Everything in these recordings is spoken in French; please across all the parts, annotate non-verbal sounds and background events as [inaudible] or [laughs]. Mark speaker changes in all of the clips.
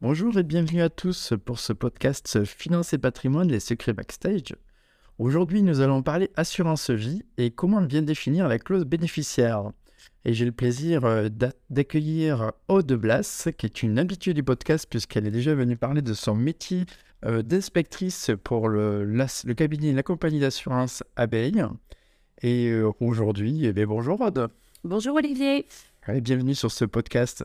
Speaker 1: Bonjour et bienvenue à tous pour ce podcast Finance et patrimoine, les secrets backstage. Aujourd'hui, nous allons parler assurance vie et comment bien définir la clause bénéficiaire. Et j'ai le plaisir euh, d'accueillir Aude Blas, qui est une habituée du podcast puisqu'elle est déjà venue parler de son métier euh, d'inspectrice pour le, le cabinet La Compagnie d'assurance Abeille. Et euh, aujourd'hui, eh bonjour Aude.
Speaker 2: Bonjour Olivier.
Speaker 1: Allez, bienvenue sur ce podcast.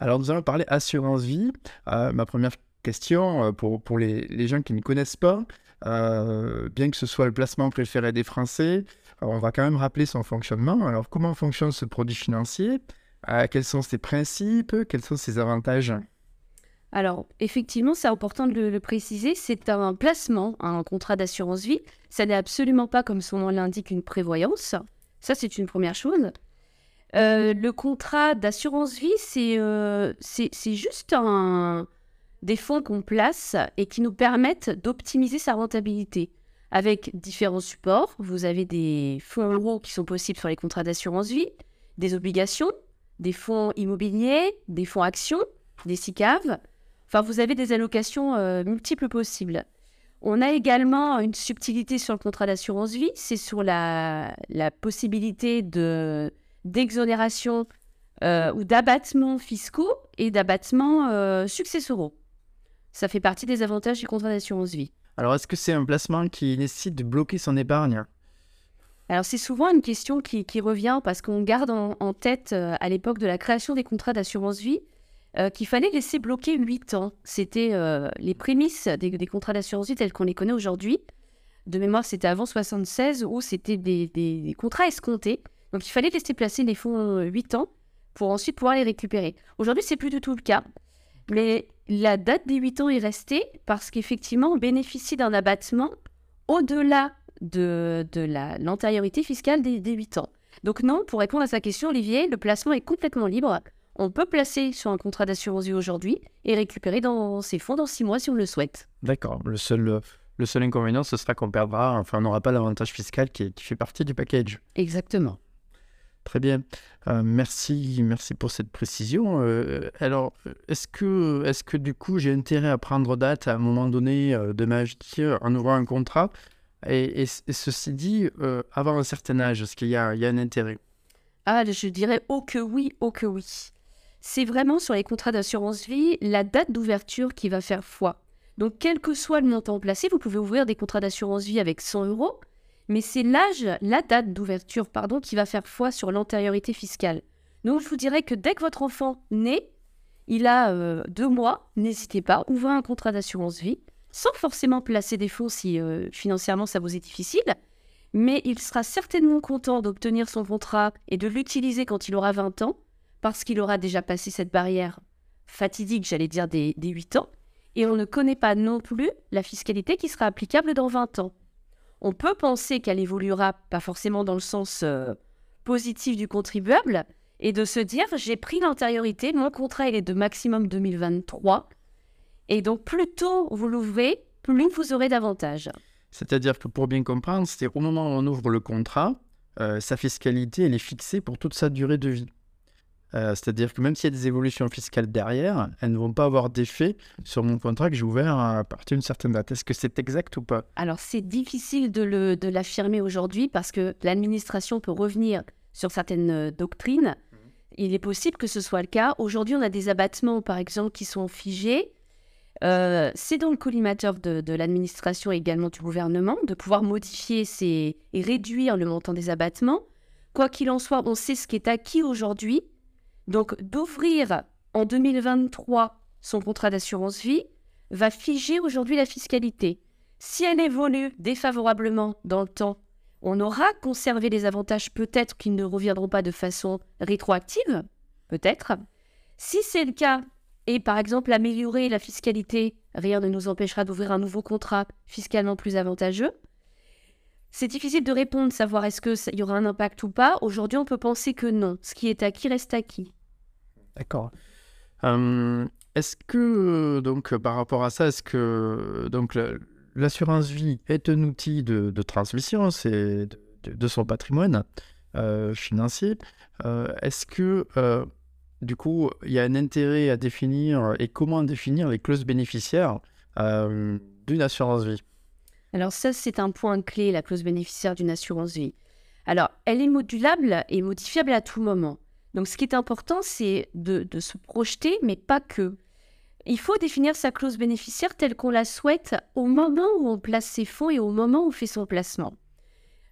Speaker 1: Alors, nous allons parler assurance vie. ma première question pour, pour les, les, gens qui ne connaissent pas, euh, bien que ce soit le placement préféré des Français, on va quand même rappeler son fonctionnement. Alors, comment fonctionne ce produit financier? Euh, Quels sont ses principes? Quels sont ses avantages?
Speaker 2: Alors, effectivement, c'est important de le, préciser, c'est un placement, un contrat d'assurance vie. Ça n'est absolument pas, comme son nom l'indique, une prévoyance. Ça, c'est une première chose. Euh, le contrat d'assurance vie, c'est juste un, des fonds qu'on place et qui nous permettent d'optimiser sa rentabilité. Avec différents supports, vous avez des fonds euros qui sont possibles sur les contrats d'assurance vie, des obligations, des fonds immobiliers, des fonds actions, des SICAV. Enfin, vous avez des allocations euh, multiples possibles. On a également une subtilité sur le contrat d'assurance vie, c'est sur la, possibilité de, d'exonération euh, ou d'abattements fiscaux et d'abattements euh, successoraux. Ça fait partie des avantages du contrat d'assurance vie.
Speaker 1: Alors, est-ce que c'est un placement qui nécessite de bloquer son épargne?
Speaker 2: Alors c'est souvent une question qui, revient parce qu'on garde en, tête euh, à l'époque de la création des contrats d'assurance vie euh, qu'il fallait laisser bloquer 8 ans. C'était les prémices des, contrats d'assurance vie tels qu'on les connaît aujourd'hui. De mémoire, c'était avant 76 où c'était des, des, contrats escomptés. Donc il fallait laisser placer les fonds 8 ans pour ensuite pouvoir les récupérer. Aujourd'hui, c'est plus du tout le cas. Mais la date des 8 ans est restée parce qu'effectivement, on bénéficie d'un abattement au-delà de, l'antériorité fiscale des, des 8 ans. Donc non, pour répondre à sa question, Olivier, le placement est complètement libre. On peut placer sur un contrat d'assurance vie aujourd'hui et récupérer dans ses fonds dans 6 mois si on le souhaite.
Speaker 1: D'accord. Le seul, le seul inconvénient, ce sera qu'on perdra, enfin, on n'aura pas l'avantage fiscal qui, qui fait partie du package.
Speaker 2: Exactement.
Speaker 1: Très bien. Euh, merci, merci pour cette précision. Euh, alors, est-ce que, est que du coup, j'ai intérêt à prendre date à un moment donné euh, de ma vie en ouvrant un contrat et, ceci dit, avant un certain âge, est-ce qu'il y, a, un intérêt?
Speaker 2: Ah, je dirais oh que oui, oh que oui. C'est vraiment sur les contrats d'assurance vie la date d'ouverture qui va faire foi. Donc, quel que soit le montant placé, vous pouvez ouvrir des contrats d'assurance vie avec 100 euros mais c'est l'âge, la date d'ouverture, pardon, qui va faire foi sur l'antériorité fiscale. Donc je vous dirais que dès que votre enfant naît, il a euh, deux mois, n'hésitez pas, ouvrez un contrat d'assurance vie, sans forcément placer des fonds si euh, financièrement ça vous est difficile, mais il sera certainement content d'obtenir son contrat et de l'utiliser quand il aura 20 ans, parce qu'il aura déjà passé cette barrière fatidique, j'allais dire, des, des 8 ans, et on ne connaît pas non plus la fiscalité qui sera applicable dans 20 ans on peut penser qu'elle évoluera pas forcément dans le sens euh, positif du contribuable et de se dire j'ai pris l'antériorité, mon contrat il est de maximum 2023 et donc plus tôt vous l'ouvrez, plus vous aurez d'avantages.
Speaker 1: C'est-à-dire que pour bien comprendre, c'est au moment où on ouvre le contrat, euh, sa fiscalité elle est fixée pour toute sa durée de vie. Euh, c'est-à-dire que même s'il y a des évolutions fiscales derrière, elles ne vont pas avoir d'effet sur mon contrat que j'ai ouvert à partir d'une certaine date. Est-ce que c'est exact ou pas?
Speaker 2: Alors c'est difficile de l'affirmer aujourd'hui parce que l'administration peut revenir sur certaines euh, doctrines. Il est possible que ce soit le cas. Aujourd'hui, on a des abattements, par exemple, qui sont figés. Euh, c'est dans le collimateur de, l'administration et également du gouvernement de pouvoir modifier ces, et réduire le montant des abattements. Quoi qu'il en soit, on sait ce qui est acquis aujourd'hui donc d'ouvrir en 2023 son contrat d'assurance vie va figer aujourd'hui la fiscalité. Si elle évolue défavorablement dans le temps, on aura conservé les avantages peut-être qui ne reviendront pas de façon rétroactive, peut-être. Si c'est le cas, et par exemple améliorer la fiscalité rien ne nous empêchera d'ouvrir un nouveau contrat fiscalement plus avantageux. C'est difficile de répondre, savoir est-ce qu'il y aura un impact ou pas. Aujourd'hui, on peut penser que non. Ce qui est acquis reste acquis.
Speaker 1: D'accord. Hum, est-ce que, donc, par rapport à ça, est-ce que donc, l'assurance vie est un outil de, transmission c'est de, son patrimoine euh, financier euh, Est-ce que, euh, du coup, il y a un intérêt à définir et comment définir les clauses bénéficiaires d'une assurance vie?
Speaker 2: Alors ça, c'est un point clé, la clause bénéficiaire d'une assurance vie. Alors, elle est modulable et modifiable à tout moment. Donc, ce qui est important, c'est de, se projeter, mais pas que. Il faut définir sa clause bénéficiaire telle qu'on la souhaite au moment où on place ses fonds et au moment où on fait son placement.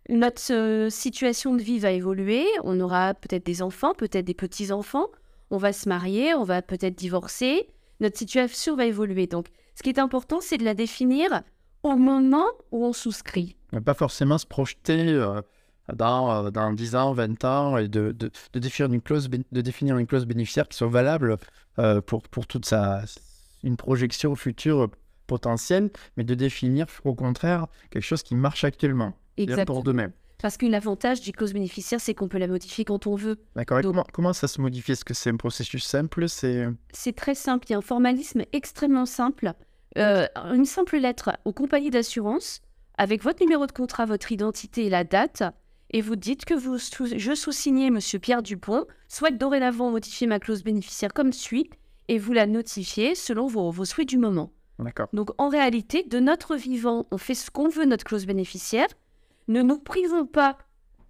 Speaker 2: Notre euh, situation de vie va évoluer, on aura peut-être des enfants, peut-être des petits-enfants, on va se marier, on va peut-être divorcer, notre situation va évoluer. Donc, ce qui est important, c'est de la définir au moment où on souscrit.
Speaker 1: Pas forcément se projeter euh, dans, euh, dans 10 ans, 20 ans et de, de, de, définir, une clause, de définir une clause bénéficiaire qui soit valable euh, pour, pour toute sa, une projection future potentielle, mais de définir au contraire quelque chose qui marche actuellement.
Speaker 2: Exactement.
Speaker 1: Pour demain.
Speaker 2: Parce que l'avantage d'une clause bénéficiaire, c'est qu'on peut la modifier quand on veut.
Speaker 1: D'accord. comment, comment, ça se modifie? Est-ce que c'est un processus simple? C'est
Speaker 2: très simple. Il y a un formalisme extrêmement simple. Euh, une simple lettre aux compagnies d'assurance avec votre numéro de contrat, votre identité et la date, et vous dites que vous, je sous-signez Monsieur Pierre Dupont, souhaite dorénavant modifier ma clause bénéficiaire comme suit, et vous la notifiez selon vos, vos souhaits du moment.
Speaker 1: D'accord.
Speaker 2: Donc en réalité, de notre vivant, on fait ce qu'on veut notre clause bénéficiaire. Ne nous privons pas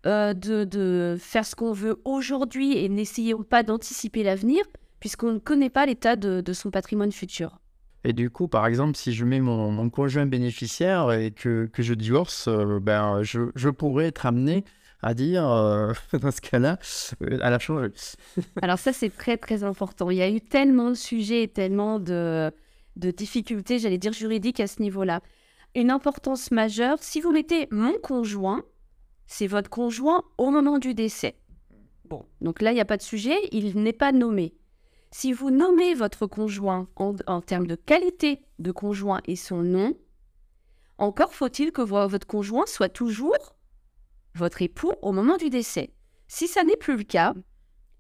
Speaker 2: euh, de, de, faire ce qu'on veut aujourd'hui et n'essayons pas d'anticiper l'avenir, puisqu'on ne connaît pas l'état de, de son patrimoine futur.
Speaker 1: Et du coup, par exemple, si je mets mon, conjoint bénéficiaire et que, que je divorce, euh, ben, je, je, pourrais être amené à dire, euh, [laughs] dans ce cas-là, euh, à la changer. [laughs]
Speaker 2: Alors ça, c'est très, très important. Il y a eu tellement de sujets et tellement de, de difficultés, j'allais dire, juridiques à ce niveau-là. Une importance majeure, si vous mettez mon conjoint, c'est votre conjoint au moment du décès. Bon, donc là, il n'y a pas de sujet, il n'est pas nommé. Si vous nommez votre conjoint en, termes de qualité de conjoint et son nom, encore faut-il que votre conjoint soit toujours votre époux au moment du décès. Si ça n'est plus le cas,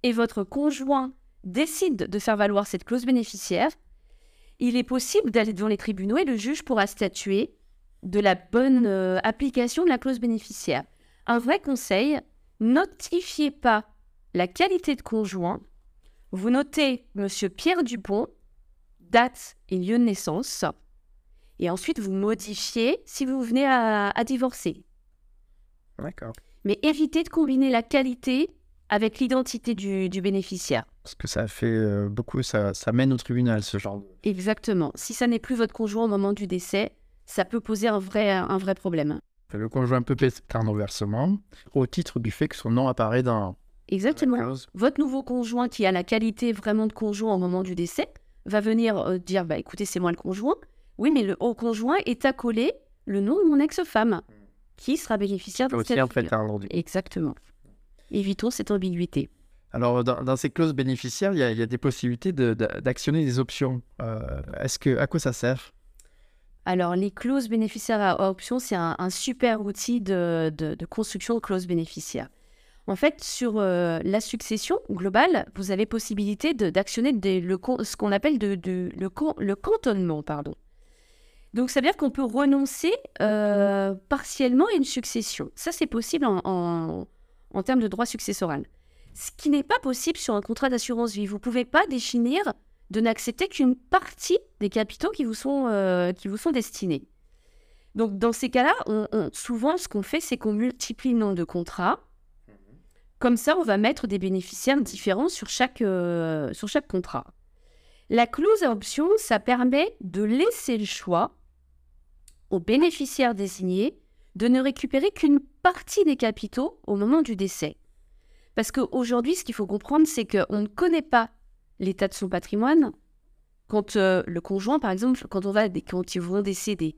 Speaker 2: et votre conjoint décide de faire valoir cette clause bénéficiaire, il est possible d'aller devant les tribunaux et le juge pourra statuer de la bonne euh, application de la clause bénéficiaire. Un vrai conseil, notifiez pas la qualité de conjoint vous notez Monsieur Pierre Dupont, date et lieu de naissance, et ensuite vous modifiez si vous venez à, divorcer.
Speaker 1: D'accord.
Speaker 2: Mais évitez de combiner la qualité avec l'identité du, bénéficiaire.
Speaker 1: Parce que ça fait euh, beaucoup, ça, ça, mène au tribunal, ce genre.
Speaker 2: Exactement. Si ça n'est plus votre conjoint au moment du décès, ça peut poser un vrai, un vrai problème.
Speaker 1: Le conjoint peut payer un versement au titre du fait que son nom apparaît dans,
Speaker 2: Exactement. Votre nouveau conjoint qui a la qualité vraiment de conjoint au moment du décès va venir euh, dire bah écoutez c'est moi le conjoint. Oui mais le haut conjoint est accolé le nom de mon ex-femme qui sera bénéficiaire de cette
Speaker 1: en fait
Speaker 2: Exactement. Évitons cette ambiguïté.
Speaker 1: Alors, dans, ces clauses bénéficiaires, il y a, des possibilités d'actionner des options. Euh, est-ce que, à quoi ça sert?
Speaker 2: Alors, les clauses bénéficiaires à options, c'est un, super outil de, de, construction de clauses bénéficiaires. En fait, sur euh, la succession globale, vous avez possibilité d'actionner ce qu'on appelle le, cantonnement. Pardon. Donc, ça veut dire qu'on peut renoncer euh, partiellement à une succession. Ça, c'est possible en, termes de droit successoral. Ce qui n'est pas possible sur un contrat d'assurance vie. Vous ne pouvez pas définir de n'accepter qu'une partie des capitaux qui vous sont, euh, qui vous sont destinés. Donc, dans ces cas-là, souvent, ce qu'on fait, c'est qu'on multiplie le nombre de contrats comme ça, on va mettre des bénéficiaires différents sur chaque, euh, sur chaque contrat. La clause à option, ça permet de laisser le choix aux bénéficiaires désignés de ne récupérer qu'une partie des capitaux au moment du décès. Parce qu'aujourd'hui, ce qu'il faut comprendre, c'est qu'on ne connaît pas l'état de son patrimoine quand euh, le conjoint, par exemple, quand, on va, quand ils vont décéder.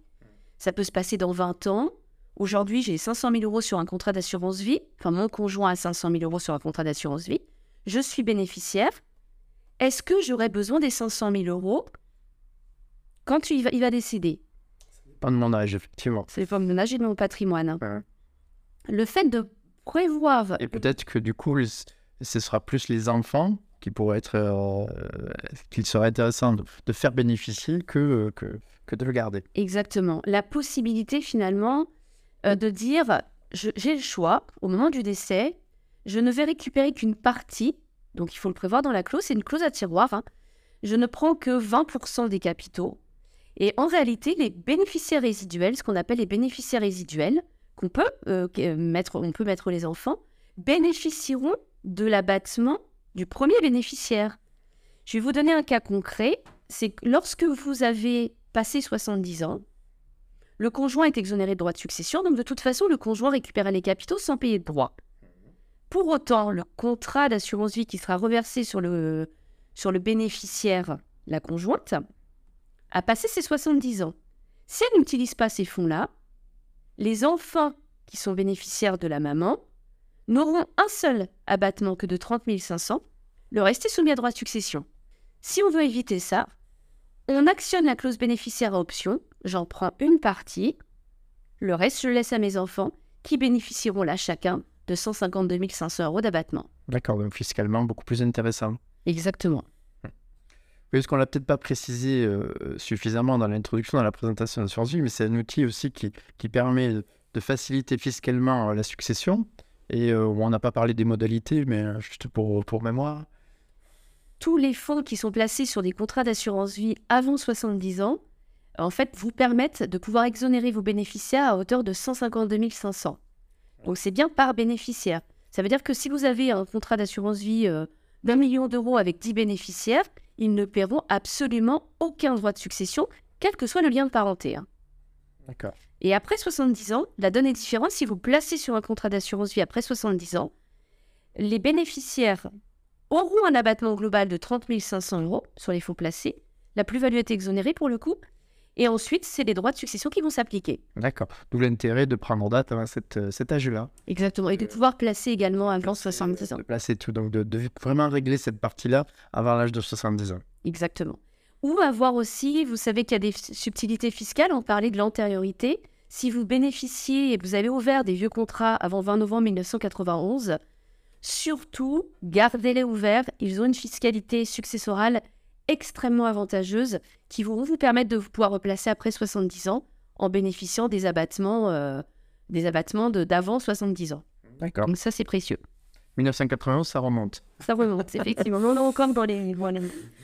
Speaker 2: Ça peut se passer dans 20 ans, Aujourd'hui, j'ai 500 000 euros sur un contrat d'assurance vie. Enfin, mon conjoint a 500 000 euros sur un contrat d'assurance vie. Je suis bénéficiaire. Est-ce que j'aurais besoin des 500 000 euros quand il va, il va décéder,
Speaker 1: Pas de mon âge, effectivement.
Speaker 2: c'est formes de nage et de mon patrimoine. hein.
Speaker 1: Ouais.
Speaker 2: Le fait de prévoir
Speaker 1: Et peut-être que du coup, ce sera plus les enfants qui pourraient être. euh, qu'il serait intéressant de, de faire bénéficier que, que, que de le garder.
Speaker 2: exactement la possibilité finalement euh, de dire j'ai le choix au moment du décès, je ne vais récupérer qu'une partie, donc il faut le prévoir dans la clause, c'est une clause à tiroir. hein. Je ne prends que 20% des capitaux. Et en réalité, les bénéficiaires résiduels, ce qu'on appelle les bénéficiaires résiduels, qu'on peut, euh, mettre, peut mettre les enfants, bénéficieront de l'abattement du premier bénéficiaire. Je vais vous donner un cas concret. C'est que lorsque vous avez passé 70 ans, le conjoint est exonéré de droits de succession, donc de toute façon, le conjoint récupère les capitaux sans payer de droits. Pour autant, le contrat d'assurance vie qui sera reversé sur le, sur le bénéficiaire, la conjointe, a passé ses 70 ans. Si elle n'utilise pas ces fonds-là, les enfants qui sont bénéficiaires de la maman n'auront un seul abattement que de 30 500, le reste est soumis à droit de succession. Si on veut éviter ça, on actionne la clause bénéficiaire à option, j'en prends une partie, le reste je le laisse à mes enfants qui bénéficieront là chacun de 152 500 euros d'abattement.
Speaker 1: D'accord, donc fiscalement beaucoup plus intéressant.
Speaker 2: Exactement.
Speaker 1: Oui, Parce qu'on l'a peut-être pas précisé euh, suffisamment dans l'introduction, dans la présentation de l'assurance vie, mais c'est un outil aussi qui, qui permet de- faciliter fiscalement euh, la succession. Et euh, on n'a pas parlé des modalités, mais juste pour, pour mémoire.
Speaker 2: Tous les fonds qui sont placés sur des contrats d'assurance vie avant 70 ans, en fait, vous permettent de pouvoir exonérer vos bénéficiaires à hauteur de 152 500. Donc c'est bien par bénéficiaire. Ça veut dire que si vous avez un contrat d'assurance vie euh, d'un million d'euros avec 10 bénéficiaires, ils ne paieront absolument aucun droit de succession, quel que soit le lien de parenté. hein.
Speaker 1: D'accord.
Speaker 2: Et après 70 ans, la donne est différente. Si vous placez sur un contrat d'assurance vie après 70 ans, les bénéficiaires auront un abattement global de 30 500 euros sur les faux placés. La plus-value est exonérée pour le coup. Et ensuite, c'est les droits de succession qui vont s'appliquer.
Speaker 1: D'accord. D'où l'intérêt de prendre date avant cette, euh, cet âge-là.
Speaker 2: Exactement. Et de pouvoir placer également avant 70 ans.
Speaker 1: De placer tout, donc de, de vraiment régler cette partie-là avant l'âge de 70 ans.
Speaker 2: Exactement. Ou avoir aussi, vous savez qu'il y a des subtilités fiscales, on parlait de l'antériorité. Si vous bénéficiez et vous avez ouvert des vieux contrats avant 20 novembre 1991, surtout gardez-les ouverts. Ils ont une fiscalité successorale extrêmement avantageuse qui vont vous permettre de vous pouvoir replacer après 70 ans en bénéficiant des abattements, euh, des abattements de- d'avant 70 ans.
Speaker 1: D'accord.
Speaker 2: Donc ça, c'est précieux.
Speaker 1: 1991, ça remonte.
Speaker 2: Ça remonte, effectivement. On est encore dans, les,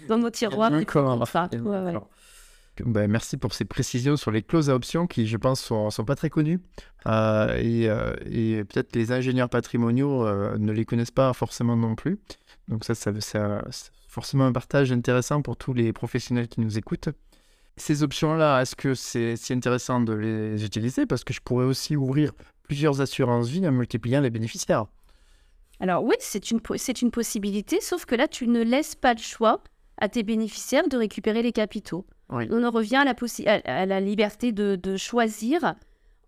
Speaker 2: dans nos tiroirs.
Speaker 1: Encore.
Speaker 2: Enfin, ouais, ouais.
Speaker 1: D'accord. Ben, merci pour ces précisions sur les clauses à options qui, je pense, sont, sont pas très connues. Euh, et euh, et peut-être les ingénieurs patrimoniaux euh, ne les connaissent pas forcément non plus. Donc ça, ça, ça- c'est forcément un partage intéressant pour tous les professionnels qui nous écoutent. Ces options-là, est-ce que c'est si intéressant de les utiliser? Parce que je pourrais aussi ouvrir plusieurs assurances vie en multipliant les bénéficiaires.
Speaker 2: Alors oui, c'est une, c'est une possibilité, sauf que là, tu ne laisses pas le choix à tes bénéficiaires de récupérer les capitaux.
Speaker 1: Oui.
Speaker 2: On en revient à la, possi- à, à la liberté de, de choisir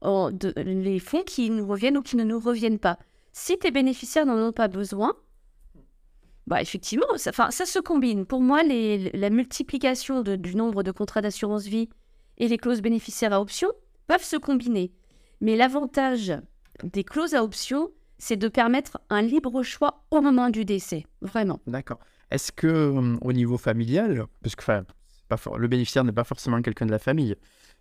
Speaker 2: de- les fonds qui nous reviennent ou qui ne nous reviennent pas. Si tes bénéficiaires n'en ont pas besoin, bah effectivement, ça, ça se combine. Pour moi, la multiplication du nombre de contrats d'assurance vie et les clauses bénéficiaires à option peuvent se combiner. Mais l'avantage des clauses à option, c'est de permettre un libre choix au moment du décès. Vraiment.
Speaker 1: D'accord. Est-ce que euh, au niveau familial, parce que le bénéficiaire n'est pas forcément quelqu'un de la famille,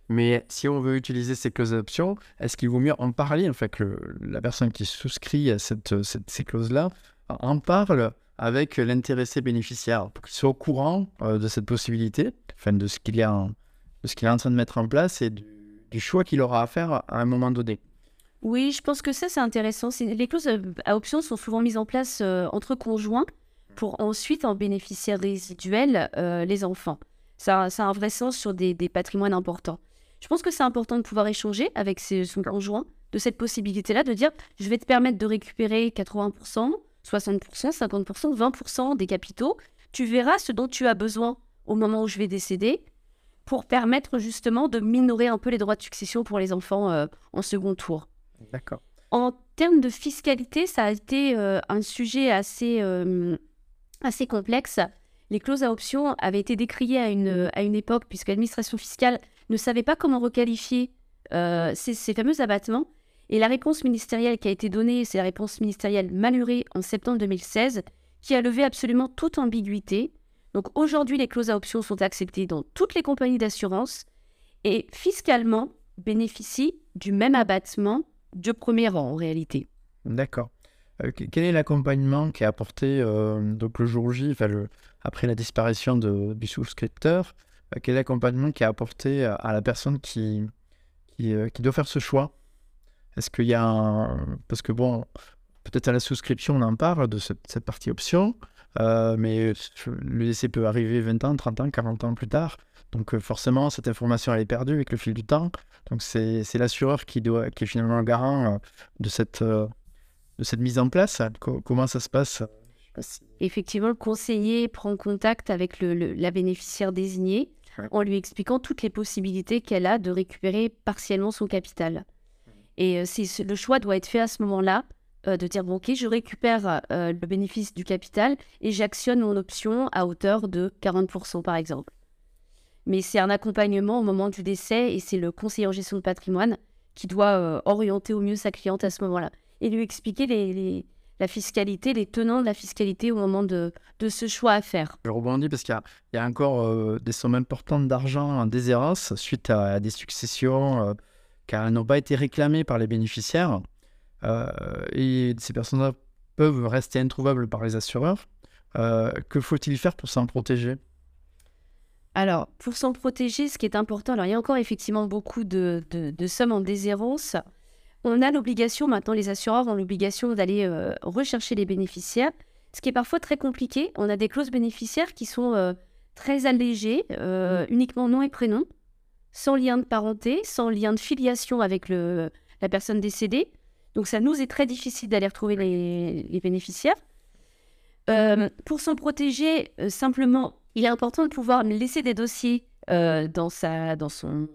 Speaker 1: mais si on veut utiliser ces clauses d'option, est-ce qu'il vaut mieux en parler, en fait, que la personne qui souscrit à cette- ces clauses-là en parle avec l'intéressé bénéficiaire pour qu'il soit au courant euh, de cette possibilité, enfin de ce qu'il est en, train de mettre en place et du, choix qu'il aura à faire à un moment donné.
Speaker 2: Oui, je pense que ça, c'est intéressant. Les clauses euh, à option sont souvent mises en place euh, entre conjoints pour ensuite en bénéficier résiduels euh, les enfants. Ça, a- un vrai sens sur des, patrimoines importants. Je pense que c'est important de pouvoir échanger avec son conjoint de cette possibilité-là, de dire je vais te permettre de récupérer 80%, 60%, 50%, 20% des capitaux. Tu verras ce dont tu as besoin au moment où je vais décéder pour permettre justement de minorer un peu les droits de succession pour les enfants euh, en second tour.
Speaker 1: D'accord.
Speaker 2: En termes de fiscalité, ça a été euh, un sujet assez, euh, assez complexe. les clauses à option avaient été décriées à une, à une époque, puisque l'administration fiscale ne savait pas comment requalifier ces, ces fameux abattements. Et la réponse ministérielle qui a été donnée, c'est la réponse ministérielle Maluré en septembre 2016, qui a levé absolument toute ambiguïté. Donc aujourd'hui, les clauses à option sont acceptées dans toutes les compagnies d'assurance et fiscalement bénéficient du même abattement de premier rang en réalité.
Speaker 1: D'accord. Euh, que- quel est l'accompagnement qui est apporté euh, donc le jour J, après la disparition du souscripteur euh, Quel est l'accompagnement qui est apporté à, la personne qui, qui doit faire ce choix? Est-ce qu'il y a un... Parce que bon, peut-être à la souscription, on en parle de cette, cette partie option, euh, mais le décès peut arriver 20 ans, 30 ans, 40 ans plus tard. Donc euh, forcément, cette information, elle est perdue avec le fil du temps. Donc c'est c'est l'assureur qui, doit, qui est finalement le garant euh, de cette, de cette mise en place. Co- comment ça se passe?
Speaker 2: Effectivement, le conseiller prend contact avec le- le- la bénéficiaire désignée en lui expliquant toutes les possibilités qu'elle a de récupérer partiellement son capital. Et euh, le choix doit être fait à ce moment-là, euh, de dire, bon, ok, je récupère euh, le bénéfice du capital et j'actionne mon option à hauteur de 40% par exemple. Mais c'est un accompagnement au moment du décès et c'est le conseiller en gestion de patrimoine qui doit orienter au mieux sa cliente à ce moment-là et lui expliquer les- la fiscalité, les tenants de la fiscalité au moment de, ce choix à faire.
Speaker 1: Je rebondis parce qu'il y a, encore des sommes importantes d'argent en déshérence suite à, des successions car elles n'ont pas été réclamées par les bénéficiaires. Euh, et ces personnes-là peuvent rester introuvables par les assureurs. Euh, que faut-il faire pour s'en protéger?
Speaker 2: Alors, pour s'en protéger, ce qui est important, alors il y a encore effectivement beaucoup de, de- de sommes en déshérence. On a l'obligation, maintenant les assureurs ont l'obligation d'aller euh, rechercher les bénéficiaires, ce qui est parfois très compliqué. On a des clauses bénéficiaires qui sont très allégées, euh, uniquement nom et prénom, sans lien de parenté, sans lien de filiation avec le, la personne décédée. Donc ça nous est très difficile d'aller retrouver les, bénéficiaires. Euh, pour s'en protéger, euh, simplement, il est important de pouvoir laisser des dossiers euh, dans, sa, dans, son,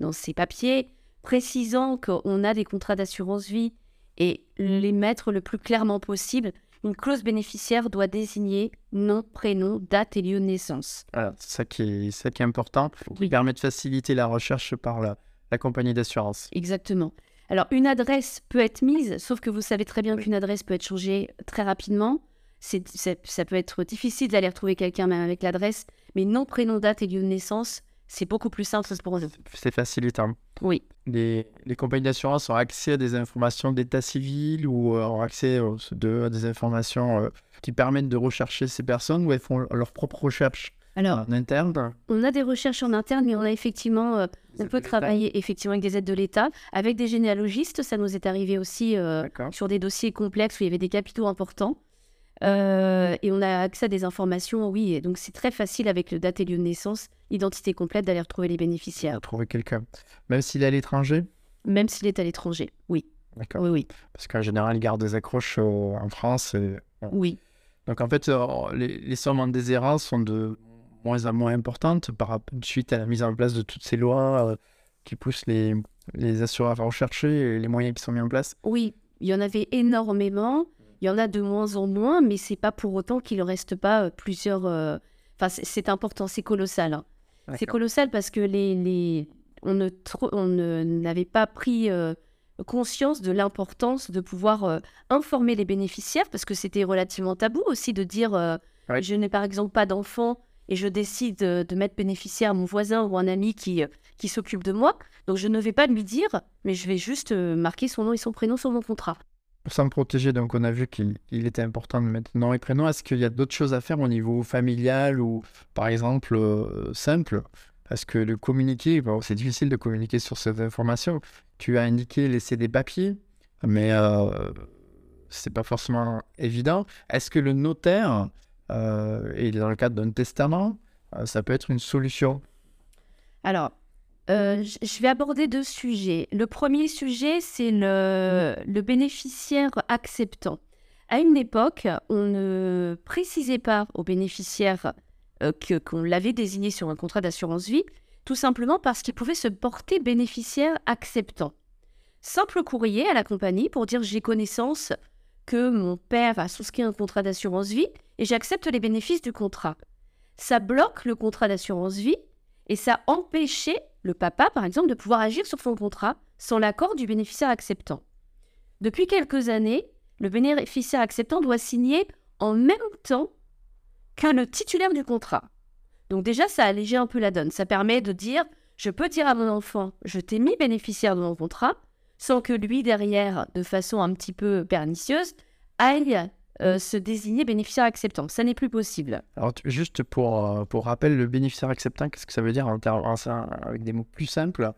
Speaker 2: dans ses papiers précisant qu'on a des contrats d'assurance vie et les mettre le plus clairement possible. Une clause bénéficiaire doit désigner nom, prénom, date et lieu de naissance.
Speaker 1: Voilà, c'est ça qui est, ça qui est important, qui
Speaker 2: Oui.
Speaker 1: permet de faciliter la recherche par la, la compagnie d'assurance.
Speaker 2: Exactement. Alors, une adresse peut être mise, sauf que vous savez très bien
Speaker 1: Oui.
Speaker 2: qu'une adresse peut être changée très rapidement. C'est, c'est- ça peut être difficile d'aller retrouver quelqu'un même avec l'adresse, mais nom, prénom, date et lieu de naissance, c'est beaucoup plus simple pour nous.
Speaker 1: C'est facilitant.
Speaker 2: Oui.
Speaker 1: Les, les compagnies d'assurance ont accès à des informations d'état civil ou euh, ont accès euh, de, à des informations euh, qui permettent de rechercher ces personnes ou elles font leur propre recherche
Speaker 2: Alors,
Speaker 1: en interne
Speaker 2: on a des recherches en interne, mais on a effectivement, euh, on peut travailler effectivement avec des aides de l'État, avec des généalogistes. Ça nous est arrivé aussi sur des dossiers complexes où il y avait des capitaux importants. Euh, et on a accès à des informations, oui. Et donc c'est très facile avec le date et lieu de naissance, identité complète, d'aller retrouver les bénéficiaires,
Speaker 1: à trouver quelqu'un. Même s'il est à l'étranger?
Speaker 2: Même s'il est à l'étranger. Oui,
Speaker 1: D'accord.
Speaker 2: oui, oui,
Speaker 1: Parce qu'en général, ils gardent des accroches euh, en France. et-
Speaker 2: oui.
Speaker 1: Donc en fait, euh, les, les sommes en déshérence sont de moins en moins importantes par suite à la mise en place de toutes ces lois euh, qui poussent les, les assureurs à rechercher et les moyens qui sont mis en place.
Speaker 2: Oui, il y en avait énormément. Il y en a de moins en moins, mais c'est pas pour autant qu'il ne reste pas euh, plusieurs. euh, Enfin, c'est- important, c'est colossal. hein. C'est colossal parce que les, les... on ne tro- on n'avait pas pris euh, conscience de l'importance de pouvoir euh, informer les bénéficiaires parce que c'était relativement tabou aussi de dire euh, je n'ai par exemple pas d'enfant et je décide de mettre bénéficiaire mon voisin ou un ami qui, qui s'occupe de moi. Donc je ne vais pas lui dire, mais je vais juste marquer son nom et son prénom sur mon contrat.
Speaker 1: Pour s'en protéger, donc on a vu qu'il il était important de mettre nom et prénom. Est-ce qu'il y a d'autres choses à faire au niveau familial ou par exemple euh, simple? Parce que le communiquer, c'est difficile de communiquer sur cette information. Tu as indiqué laisser des papiers, mais euh, c'est pas forcément évident. Est-ce que le notaire, euh, et dans le cadre d'un testament, euh, ça peut être une solution?
Speaker 2: Alors, euh, je vais aborder deux sujets. Le premier sujet, c'est le, le bénéficiaire acceptant. À une époque, on ne précisait pas au bénéficiaire euh, que, qu'on l'avait désigné sur un contrat d'assurance vie, tout simplement parce qu'il pouvait se porter bénéficiaire acceptant. Simple courrier à la compagnie pour dire j'ai connaissance que mon père a souscrit un contrat d'assurance vie et j'accepte les bénéfices du contrat. ça bloque le contrat d'assurance vie et ça empêchait le papa, par exemple, de pouvoir agir sur son contrat sans l'accord du bénéficiaire acceptant. Depuis quelques années, le bénéficiaire acceptant doit signer en même temps que le titulaire du contrat. Donc déjà, ça allégé un peu la donne. Ça permet de dire, je peux dire à mon enfant, je t'ai mis bénéficiaire de mon contrat, sans que lui, derrière, de façon un petit peu pernicieuse, aille euh, se désigner bénéficiaire acceptant. Ça n'est plus possible.
Speaker 1: Alors, tu- juste pour, euh, pour rappel, le bénéficiaire acceptant, qu'est-ce que ça veut dire en avec des mots plus simples?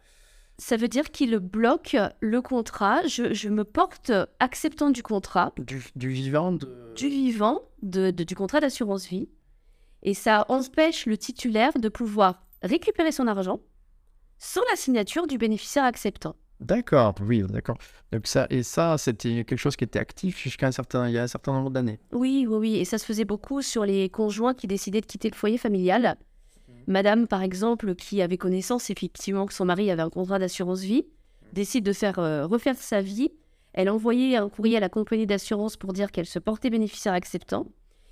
Speaker 2: Ça veut dire qu'il bloque le contrat. Je, je me porte acceptant du contrat,
Speaker 1: du, du vivant de...
Speaker 2: du vivant, de, de- du contrat d'assurance vie. Et ça empêche le titulaire de pouvoir récupérer son argent sans la signature du bénéficiaire acceptant.
Speaker 1: D'accord, oui, d'accord. Donc ça, et ça, c'était quelque chose qui était actif jusqu'à un certain, il y a un certain nombre d'années.
Speaker 2: Oui, oui, oui. Et ça se faisait beaucoup sur les conjoints qui décidaient de quitter le foyer familial. Madame, par exemple, qui avait connaissance effectivement que son mari avait un contrat d'assurance vie, décide de faire euh, refaire sa vie. Elle envoyait un courrier à la compagnie d'assurance pour dire qu'elle se portait bénéficiaire acceptant.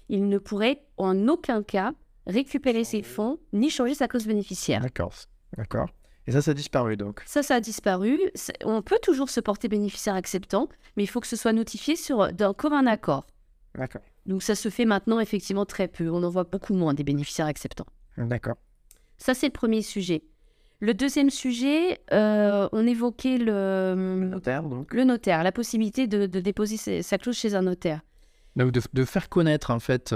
Speaker 2: Il ne pourrait en aucun cas récupérer ses fonds ni changer sa clause bénéficiaire.
Speaker 1: D'accord, d'accord. Et ça, ça a disparu donc.
Speaker 2: Ça, ça a disparu. On peut toujours se porter bénéficiaire acceptant, mais il faut que ce soit notifié sur d'un commun accord.
Speaker 1: D'accord.
Speaker 2: Donc ça se fait maintenant effectivement très peu. On en voit beaucoup moins des bénéficiaires acceptants.
Speaker 1: D'accord.
Speaker 2: Ça, c'est le premier sujet. Le deuxième sujet, euh, on évoquait le,
Speaker 1: Notaire donc.
Speaker 2: le notaire, la possibilité de, de déposer sa- clause chez un notaire.
Speaker 1: Donc de, de faire connaître en fait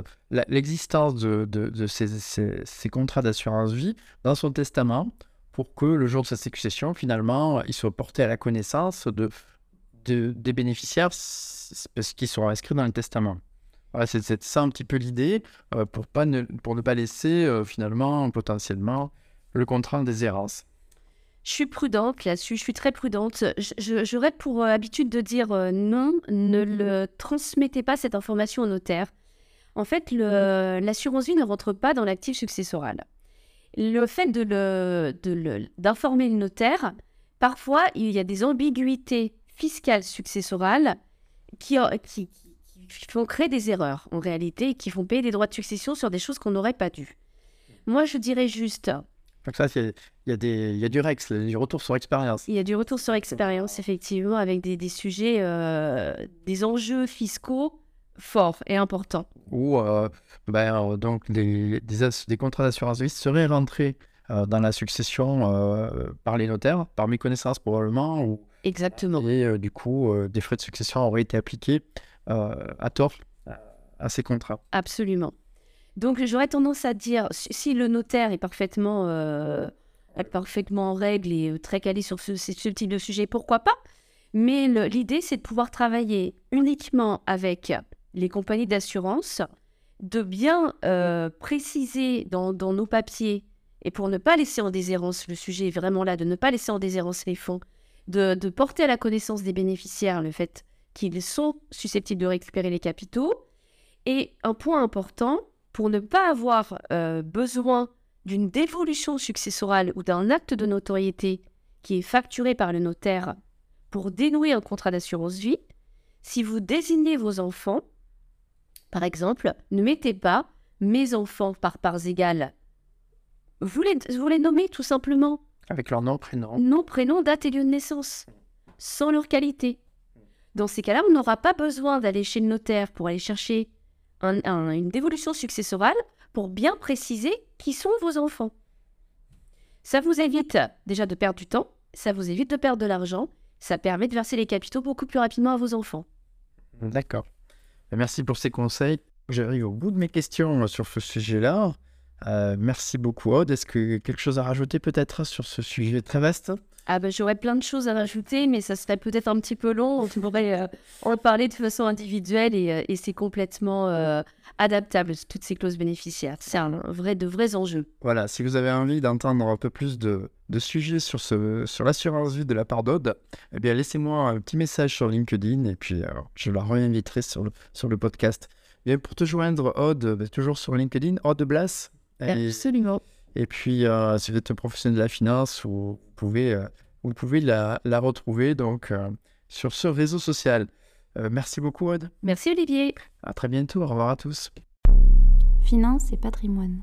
Speaker 1: l'existence de, de, de ces, ces- ces contrats d'assurance vie dans son testament pour que le jour de sa succession, finalement, il soit porté à la connaissance de, de- des bénéficiaires parce qu'ils seront inscrits dans le testament. Voilà, c'est c'est ça un petit peu l'idée euh, pour, pas ne, pour ne pas laisser euh, finalement potentiellement le contrat en déshérence.
Speaker 2: Je suis prudente là-dessus, je suis très prudente. Je- je- J'aurais pour euh, habitude de dire euh, non, ne le transmettez pas cette information au notaire. En fait, le- l'assurance vie ne rentre pas dans l'actif successoral. Le fait de le- de le- d'informer le notaire, parfois il y a des ambiguïtés fiscales successorales qui, euh, qui- qui font créer des erreurs en réalité et qui font payer des droits de succession sur des choses qu'on n'aurait pas dû. Moi, je dirais juste,
Speaker 1: ça, il y, a des- il y a du REX, du retour sur expérience.
Speaker 2: Il y a du retour sur expérience, effectivement, avec des, des sujets, euh, des enjeux fiscaux forts et importants.
Speaker 1: où euh, ben, euh, donc des, des, contrats d'assurance vie seraient rentrés euh, dans la succession euh, par les notaires, par méconnaissance probablement, ou,
Speaker 2: Exactement.
Speaker 1: et du coup des frais de succession auraient été appliqués à tort à- ces contrats.
Speaker 2: Absolument. Donc, j'aurais tendance à dire, si le notaire est parfaitement, est parfaitement en règle et très calé sur ce, type de sujet, pourquoi pas? Mais l'idée, c'est de pouvoir travailler uniquement avec les compagnies d'assurance, de bien euh, préciser dans, nos papiers, et pour ne pas laisser en déshérence, le sujet est vraiment là, de ne pas laisser en déshérence les fonds, de, de porter à la connaissance des bénéficiaires le fait qu'ils sont susceptibles de récupérer les capitaux. Et un point important, pour ne pas avoir euh, besoin d'une dévolution successorale ou d'un acte de notoriété qui est facturé par le notaire pour dénouer un contrat d'assurance vie, si vous désignez vos enfants, par exemple, ne mettez pas mes enfants par parts égales. Vous les, vous les nommez tout simplement
Speaker 1: Avec leur nom, prénom.
Speaker 2: nom, prénom, date et lieu de naissance, sans leur qualité. Dans ces cas-là, on n'aura pas besoin d'aller chez le notaire pour aller chercher un- un- une dévolution successorale pour bien préciser qui sont vos enfants. Ça vous évite déjà de perdre du temps, ça vous évite de perdre de l'argent, ça permet de verser les capitaux beaucoup plus rapidement à vos enfants.
Speaker 1: D'accord. Ben, Merci pour ces conseils. J'arrive au bout de mes questions euh, sur ce sujet-là. Euh, merci beaucoup, Aude. Est-ce que quelque chose à rajouter peut-être sur ce sujet très vaste?
Speaker 2: Ah ben j'aurais plein de choses à rajouter, mais ça serait peut-être un petit peu long. On pourrait euh, en parler de façon individuelle et, euh, et c'est complètement euh, adaptable, toutes ces clauses bénéficiaires. C'est un vrai, de vrais enjeux.
Speaker 1: Voilà, si vous avez envie d'entendre un peu plus de, de sujets sur, ce, sur l'assurance vie de la part d'Aude, eh bien laissez-moi un petit message sur LinkedIn et puis euh, je la réinviterai sur le, sur le podcast. Bien, pour te joindre, Aude, ben, toujours sur LinkedIn, Aude Blas. Et,
Speaker 2: Absolument.
Speaker 1: Et puis, euh, si vous êtes un professionnel de la finance, vous pouvez, euh, vous pouvez la, la retrouver donc, euh, sur ce réseau social. Euh, merci beaucoup, Aude.
Speaker 2: Merci Olivier.
Speaker 1: À très bientôt. Au revoir à tous.
Speaker 3: Finance et patrimoine.